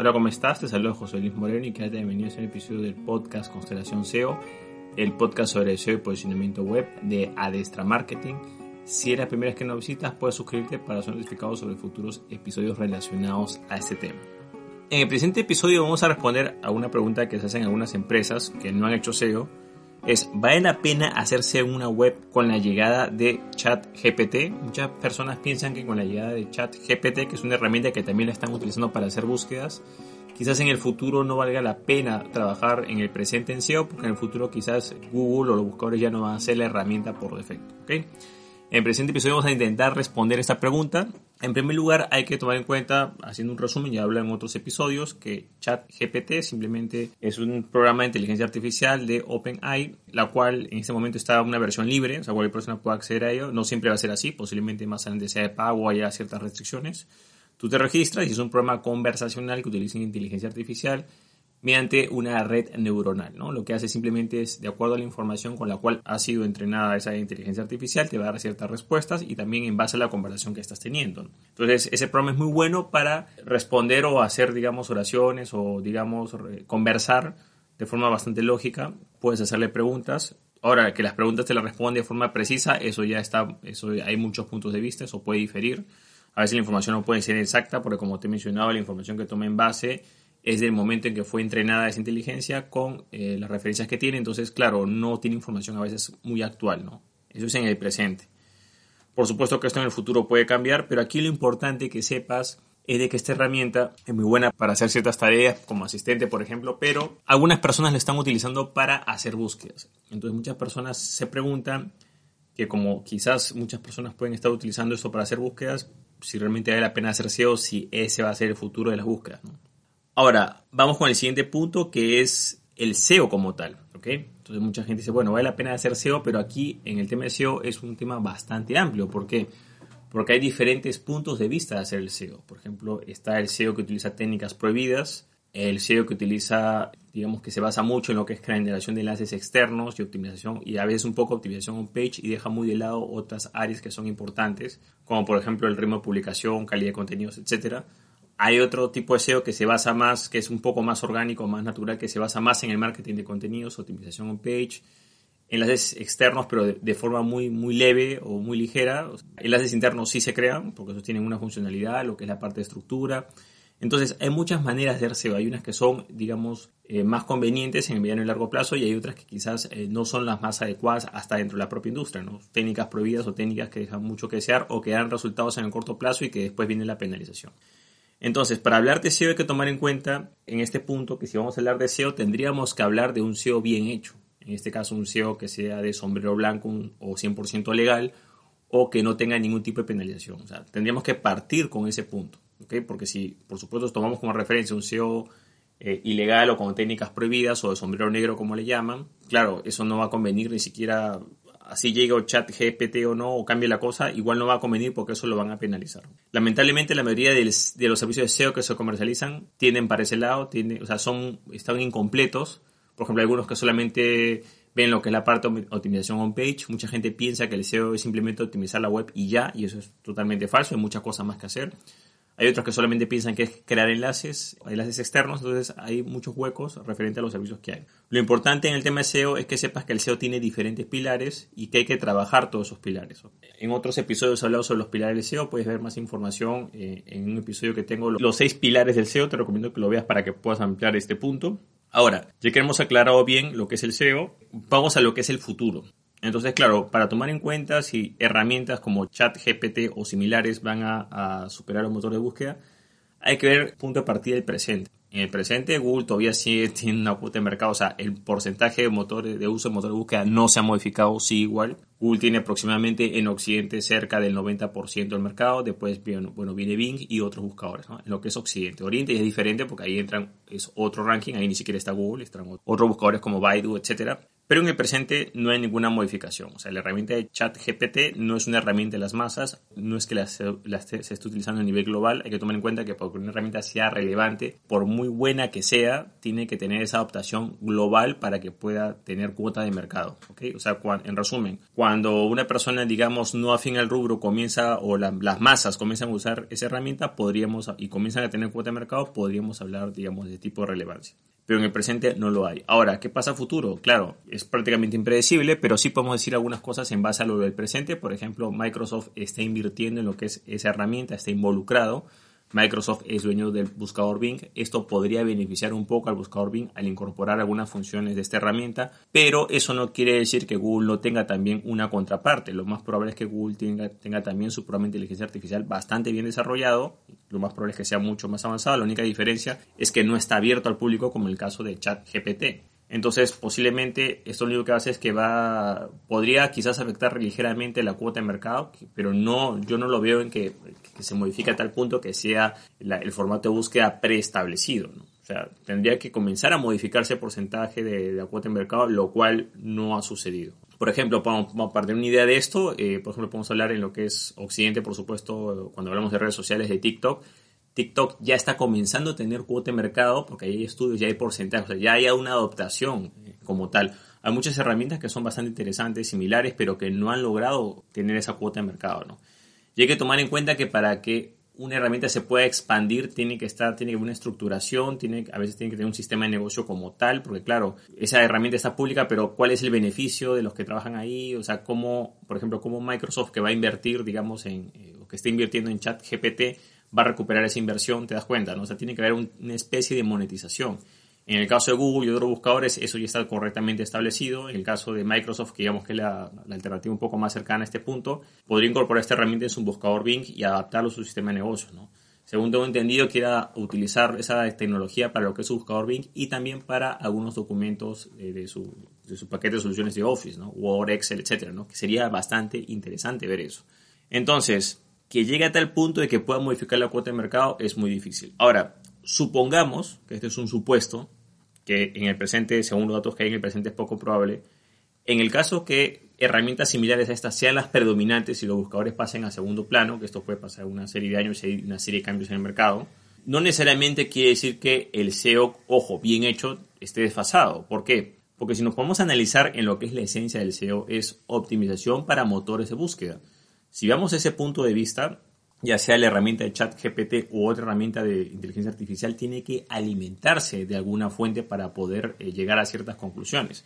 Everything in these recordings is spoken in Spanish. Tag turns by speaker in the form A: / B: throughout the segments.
A: Hola, ¿cómo estás? Te saludo José Luis Moreno y quédate bienvenido a un episodio del podcast Constelación SEO, el podcast sobre SEO y posicionamiento web de Adestra Marketing. Si eres la primera vez que nos visitas, puedes suscribirte para ser notificado sobre futuros episodios relacionados a este tema. En el presente episodio vamos a responder a una pregunta que se hacen algunas empresas que no han hecho SEO es, ¿vale la pena hacerse una web con la llegada de ChatGPT? Muchas personas piensan que con la llegada de ChatGPT, que es una herramienta que también la están utilizando para hacer búsquedas, quizás en el futuro no valga la pena trabajar en el presente en SEO, porque en el futuro quizás Google o los buscadores ya no van a ser la herramienta por defecto. ¿okay? En el presente episodio vamos a intentar responder esta pregunta. En primer lugar, hay que tomar en cuenta, haciendo un resumen, ya hablo en otros episodios, que ChatGPT simplemente es un programa de inteligencia artificial de OpenAI, la cual en este momento está en una versión libre, o sea, cualquier persona puede acceder a ello. No siempre va a ser así, posiblemente más adelante sea de pago haya ciertas restricciones. Tú te registras y es un programa conversacional que utiliza inteligencia artificial mediante una red neuronal. ¿no? Lo que hace simplemente es, de acuerdo a la información con la cual ha sido entrenada esa inteligencia artificial, te va a dar ciertas respuestas y también en base a la conversación que estás teniendo. Entonces, ese programa es muy bueno para responder o hacer, digamos, oraciones o, digamos, conversar de forma bastante lógica. Puedes hacerle preguntas. Ahora, que las preguntas te las responde de forma precisa, eso ya está, eso hay muchos puntos de vista, eso puede diferir. A veces la información no puede ser exacta, porque como te he mencionado, la información que toma en base es del momento en que fue entrenada esa inteligencia con eh, las referencias que tiene. Entonces, claro, no tiene información a veces muy actual, ¿no? Eso es en el presente. Por supuesto que esto en el futuro puede cambiar, pero aquí lo importante que sepas es de que esta herramienta es muy buena para hacer ciertas tareas como asistente, por ejemplo, pero algunas personas la están utilizando para hacer búsquedas. Entonces muchas personas se preguntan que como quizás muchas personas pueden estar utilizando esto para hacer búsquedas, si realmente vale la pena hacer SEO, si ese va a ser el futuro de las búsquedas. ¿no? Ahora, vamos con el siguiente punto que es el SEO como tal. Entonces mucha gente dice, bueno, vale la pena hacer SEO, pero aquí en el tema de SEO es un tema bastante amplio. ¿Por qué? Porque hay diferentes puntos de vista de hacer el SEO. Por ejemplo, está el SEO que utiliza técnicas prohibidas, el SEO que utiliza, digamos que se basa mucho en lo que es generación de enlaces externos y optimización, y a veces un poco optimización on page y deja muy de lado otras áreas que son importantes, como por ejemplo el ritmo de publicación, calidad de contenidos, etcétera hay otro tipo de SEO que se basa más, que es un poco más orgánico, más natural, que se basa más en el marketing de contenidos, optimización on page, enlaces externos, pero de, forma muy, muy leve o muy ligera. Enlaces internos sí se crean, porque esos tienen una funcionalidad, lo que es la parte de estructura. Entonces, hay muchas maneras de hacer SEO. Hay unas que son, digamos, eh, más convenientes en el mediano y largo plazo y hay otras que quizás eh, no son las más adecuadas hasta dentro de la propia industria. ¿no? Técnicas prohibidas o técnicas que dejan mucho que desear o que dan resultados en el corto plazo y que después viene la penalización. Entonces, para hablar de SEO hay que tomar en cuenta en este punto que si vamos a hablar de SEO tendríamos que hablar de un SEO bien hecho. En este caso, un SEO que sea de sombrero blanco o 100% legal o que no tenga ningún tipo de penalización. O sea, tendríamos que partir con ese punto. ¿okay? Porque si, por supuesto, tomamos como referencia un SEO eh, ilegal o con técnicas prohibidas o de sombrero negro como le llaman, claro, eso no va a convenir ni siquiera así llegue o chat GPT o no, o cambie la cosa, igual no va a convenir porque eso lo van a penalizar. Lamentablemente la mayoría de los servicios de SEO que se comercializan tienden para ese lado, tienden, o sea, son, están incompletos. Por ejemplo, algunos que solamente ven lo que es la parte de optimización on page. Mucha gente piensa que el SEO es simplemente optimizar la web y ya, y eso es totalmente falso, hay muchas cosas más que hacer. Hay otros que solamente piensan que es crear enlaces, enlaces externos, entonces hay muchos huecos referente a los servicios que hay. Lo importante en el tema de SEO es que sepas que el SEO tiene diferentes pilares y que hay que trabajar todos esos pilares. En otros episodios he hablado sobre los pilares del SEO, puedes ver más información eh, en un episodio que tengo, los seis pilares del SEO, te recomiendo que lo veas para que puedas ampliar este punto. Ahora, ya que hemos aclarado bien lo que es el SEO, vamos a lo que es el futuro. Entonces, claro, para tomar en cuenta si herramientas como ChatGPT o similares van a, superar un motor de búsqueda, hay que ver punto de partida del presente. En el presente, Google todavía sigue tiene una cuota de mercado, o sea, el porcentaje de motores de uso de motor de búsqueda no se ha modificado, sí igual. Google tiene aproximadamente en Occidente cerca del 90% del mercado, después bueno, viene Bing y otros buscadores, ¿no? en lo que es Occidente. Oriente es diferente porque ahí entran, es otro ranking, ahí ni siquiera está Google, están otros buscadores como Baidu, etcétera. Pero en el presente no hay ninguna modificación. O sea, la herramienta de chat GPT no es una herramienta de las masas, no es que la, se esté utilizando a nivel global. Hay que tomar en cuenta que para que una herramienta sea relevante, por muy buena que sea, tiene que tener esa adaptación global para que pueda tener cuota de mercado. ¿okay? O sea, en resumen, cuando una persona, digamos, no afín al rubro comienza, o las masas comienzan a usar esa herramienta, podríamos, y comienzan a tener cuota de mercado, podríamos hablar, digamos, de tipo de relevancia pero en el presente no lo hay. Ahora, ¿qué pasa futuro? Claro, es prácticamente impredecible, pero sí podemos decir algunas cosas en base a lo del presente. Por ejemplo, Microsoft está invirtiendo en lo que es esa herramienta, está involucrado Microsoft es dueño del buscador Bing. Esto podría beneficiar un poco al buscador Bing al incorporar algunas funciones de esta herramienta, pero eso no quiere decir que Google no tenga también una contraparte. Lo más probable es que Google tenga, también su programa de inteligencia artificial bastante bien desarrollado. Lo más probable es que sea mucho más avanzado. La única diferencia es que no está abierto al público como el caso de ChatGPT. Entonces, posiblemente esto lo único que hace es que va, podría quizás afectar ligeramente la cuota de mercado, pero no, yo no lo veo en que, se modifique a tal punto que sea el formato de búsqueda preestablecido. O sea, tendría que comenzar a modificarse el porcentaje de, la cuota de mercado, lo cual no ha sucedido. Por ejemplo, para, partir de una idea de esto, eh, por ejemplo, podemos hablar en lo que es Occidente, por supuesto, cuando hablamos de redes sociales de TikTok, TikTok ya está comenzando a tener cuota de mercado porque hay estudios, ya hay porcentajes, ya hay una adoptación eh, como tal. Hay muchas herramientas que son bastante interesantes, similares, pero que no han logrado tener esa cuota de mercado, ¿no? Y hay que tomar en cuenta que para que una herramienta se pueda expandir tiene que estar, tiene que haber una estructuración, tiene, a veces tiene que tener un sistema de negocio como tal, porque claro, esa herramienta está pública, pero ¿cuál es el beneficio de los que trabajan ahí? O sea, cómo, por ejemplo, cómo Microsoft que va a invertir, digamos, en, eh, o que está invirtiendo en chat GPT, va a recuperar esa inversión, te das cuenta, ¿no? O sea, tiene que haber una especie de monetización. En el caso de Google y otros buscadores, eso ya está correctamente establecido. En el caso de Microsoft, que digamos que es la, alternativa un poco más cercana a este punto, podría incorporar esta herramienta en su buscador Bing y adaptarlo a su sistema de negocios, ¿no? Según tengo entendido, quiera utilizar esa tecnología para lo que es su buscador Bing y también para algunos documentos de, su, paquete de soluciones de Office, ¿no? Word, Excel, etcétera, ¿no? Que sería bastante interesante ver eso. Entonces, que llegue a tal punto de que pueda modificar la cuota de mercado es muy difícil. Ahora, supongamos, que este es un supuesto, que en el presente, según los datos que hay en el presente es poco probable, en el caso que herramientas similares a estas sean las predominantes y los buscadores pasen a segundo plano, que esto puede pasar una serie de años y una serie de cambios en el mercado, no necesariamente quiere decir que el SEO, ojo, bien hecho, esté desfasado. ¿Por qué? Porque si nos podemos analizar en lo que es la esencia del SEO, es optimización para motores de búsqueda. Si vamos a ese punto de vista, ya sea la herramienta de chat GPT u otra herramienta de inteligencia artificial, tiene que alimentarse de alguna fuente para poder eh, llegar a ciertas conclusiones.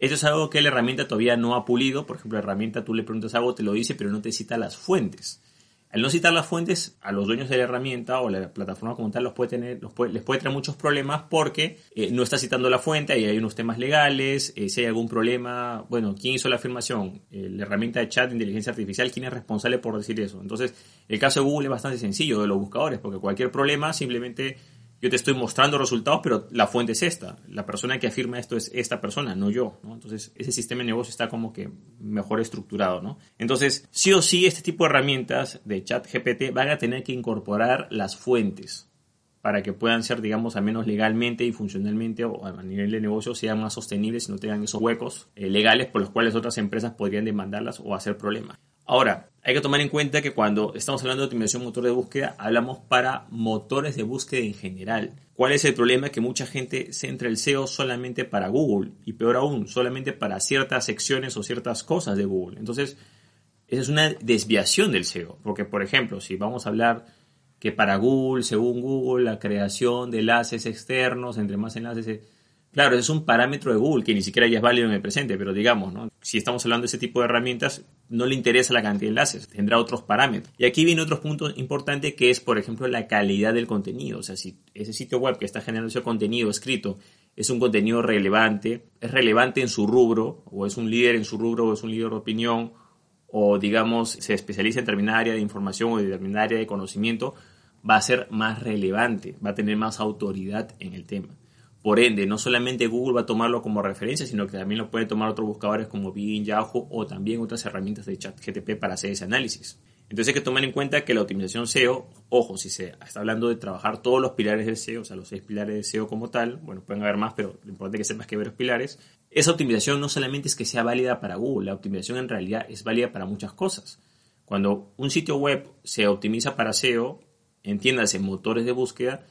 A: Esto es algo que la herramienta todavía no ha pulido. Por ejemplo, la herramienta tú le preguntas algo, te lo dice, pero no te cita las fuentes. Al no citar las fuentes, a los dueños de la herramienta o la plataforma como tal los puede tener, les puede traer muchos problemas porque eh, no está citando la fuente y hay unos temas legales, eh, si hay algún problema, bueno, ¿quién hizo la afirmación? Eh, la herramienta de chat de inteligencia artificial, ¿quién es responsable por decir eso? Entonces, el caso de Google es bastante sencillo de los buscadores porque cualquier problema simplemente yo te estoy mostrando resultados, pero la fuente es esta. La persona que afirma esto es esta persona, no yo. Entonces, ese sistema de negocio está como que mejor estructurado. ¿no? Entonces, sí o sí, este tipo de herramientas de chat GPT van a tener que incorporar las fuentes para que puedan ser, digamos, al menos legalmente y funcionalmente o a nivel de negocio sean más sostenibles y no tengan esos huecos eh, legales por los cuales otras empresas podrían demandarlas o hacer problemas. Ahora, hay que tomar en cuenta que cuando estamos hablando de optimización motor de búsqueda, hablamos para motores de búsqueda en general. ¿Cuál es el problema? Que mucha gente centra el SEO solamente para Google y peor aún, solamente para ciertas secciones o ciertas cosas de Google. Entonces, esa es una desviación del SEO, porque por ejemplo, si vamos a hablar que para Google, según Google, la creación de enlaces externos, entre más enlaces Claro, es un parámetro de Google que ni siquiera ya es válido en el presente, pero digamos, si estamos hablando de ese tipo de herramientas, no le interesa la cantidad de enlaces, tendrá otros parámetros. Y aquí viene otro punto importante que es, por ejemplo, la calidad del contenido. O sea, si ese sitio web que está generando ese contenido escrito es un contenido relevante, es relevante en su rubro, o es un líder en su rubro, o es un líder de opinión, o digamos, se especializa en determinada área de información o determinada área de conocimiento, va a ser más relevante, va a tener más autoridad en el tema. Por ende, no solamente Google va a tomarlo como referencia, sino que también lo puede tomar otros buscadores como Bing, Yahoo o también otras herramientas de chat GTP para hacer ese análisis. Entonces hay que tomar en cuenta que la optimización SEO, ojo, si se está hablando de trabajar todos los pilares del SEO, o sea, los seis pilares del SEO como tal, bueno, pueden haber más, pero lo importante es que sepas que ver los pilares, esa optimización no solamente es que sea válida para Google, la optimización en realidad es válida para muchas cosas. Cuando un sitio web se optimiza para SEO, entiéndase, motores de búsqueda,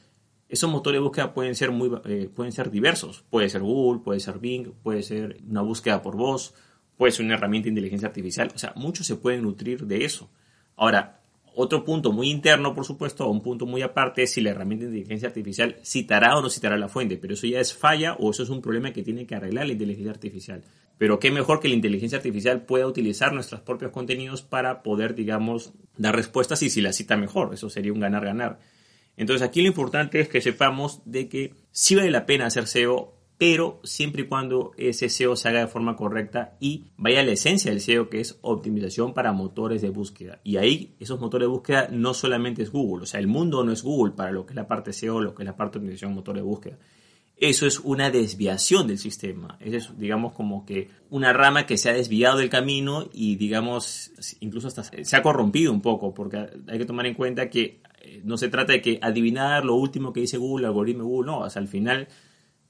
A: esos motores de búsqueda pueden ser, muy, eh, pueden ser diversos. Puede ser Google, puede ser Bing, puede ser una búsqueda por voz, puede ser una herramienta de inteligencia artificial. O sea, muchos se pueden nutrir de eso. Ahora, otro punto muy interno, por supuesto, o un punto muy aparte es si la herramienta de inteligencia artificial citará o no citará la fuente, pero eso ya es falla o eso es un problema que tiene que arreglar la inteligencia artificial. Pero qué mejor que la inteligencia artificial pueda utilizar nuestros propios contenidos para poder, digamos, dar respuestas y si la cita mejor, eso sería un ganar-ganar. Entonces aquí lo importante es que sepamos de que sí vale la pena hacer SEO pero siempre y cuando ese SEO se haga de forma correcta y vaya a la esencia del SEO que es optimización para motores de búsqueda. Y ahí esos motores de búsqueda no solamente es Google, o sea, el mundo no es Google para lo que es la parte SEO, lo que es la parte de optimización motor de búsqueda. Eso es una desviación del sistema. Es, digamos, como que una rama que se ha desviado del camino y, digamos, incluso hasta se ha corrompido un poco, porque hay que tomar en cuenta que no se trata de que adivinar lo último que dice Google, algoritmo Google, no, o sea, al final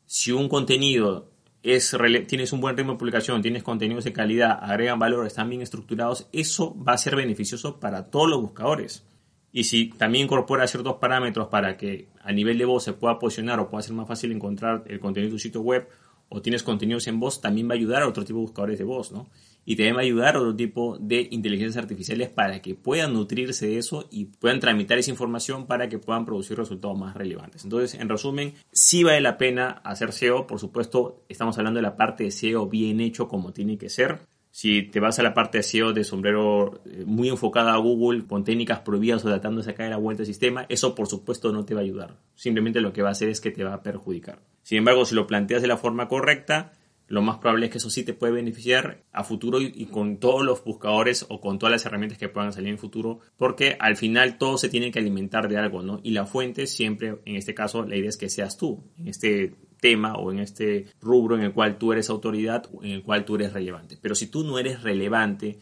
A: si un contenido es, tienes un buen ritmo de publicación, tienes contenidos de calidad, agregan valor, están bien estructurados, eso va a ser beneficioso para todos los buscadores. Y si también incorpora ciertos parámetros para que a nivel de voz se pueda posicionar o pueda ser más fácil encontrar el contenido de tu sitio web o tienes contenidos en voz, también va a ayudar a otro tipo de buscadores de voz, ¿no? Y va a ayudar otro tipo de inteligencias artificiales para que puedan nutrirse de eso y puedan tramitar esa información para que puedan producir resultados más relevantes. Entonces, en resumen, sí vale la pena hacer SEO, por supuesto, estamos hablando de la parte de SEO bien hecho como tiene que ser. Si te vas a la parte de SEO de sombrero eh, muy enfocada a Google, con técnicas prohibidas o tratando de sacar la vuelta al sistema, eso por supuesto no te va a ayudar. Simplemente lo que va a hacer es que te va a perjudicar. Sin embargo, si lo planteas de la forma correcta, lo más probable es que eso sí te puede beneficiar a futuro y, con todos los buscadores o con todas las herramientas que puedan salir en futuro, porque al final todo se tiene que alimentar de algo, ¿no? Y la fuente siempre, en este caso, la idea es que seas tú, en este tema o en este rubro en el cual tú eres autoridad o en el cual tú eres relevante. Pero si tú no eres relevante,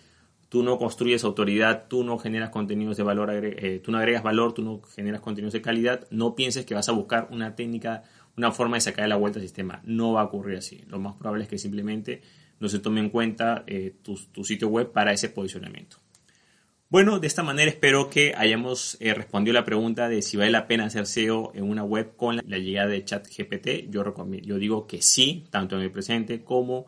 A: tú no construyes autoridad, tú no generas contenidos de valor, eh, tú no agregas valor, tú no generas contenidos de calidad, no pienses que vas a buscar una técnica una forma de sacar la vuelta al sistema. No va a ocurrir así. Lo más probable es que simplemente no se tome en cuenta eh, tu, sitio web para ese posicionamiento. Bueno, de esta manera espero que hayamos eh, respondido la pregunta de si vale la pena hacer SEO en una web con la, llegada de ChatGPT. Yo, yo digo que sí, tanto en el presente como en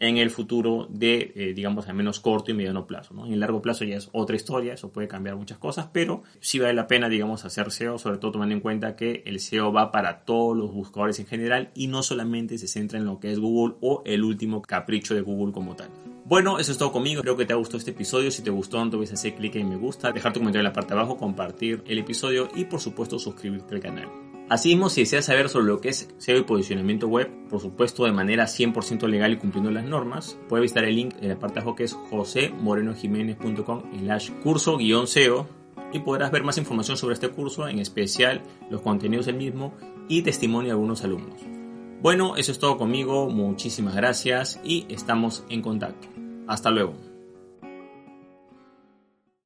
A: el futuro de, eh, digamos, al menos corto y mediano plazo. ¿no? En el largo plazo ya es otra historia, eso puede cambiar muchas cosas, pero sí vale la pena, digamos, hacer SEO, sobre todo tomando en cuenta que el SEO va para todos los buscadores en general y no solamente se centra en lo que es Google o el último capricho de Google como tal. Bueno, eso es todo conmigo. Espero que te ha gustado este episodio. Si te gustó, no te olvides hacer clic en me gusta, dejar tu comentario en la parte de abajo, compartir el episodio y por supuesto suscribirte al canal. Asimismo, si deseas saber sobre lo que es SEO y posicionamiento web, por supuesto de manera 100% legal y cumpliendo las normas, puedes visitar el link en la parte de abajo que es josemorenojiménez.com slash curso guion SEO y podrás ver más información sobre este curso, en especial los contenidos del mismo y testimonio de algunos alumnos. Bueno, eso es todo conmigo, muchísimas gracias y estamos en contacto. Hasta luego.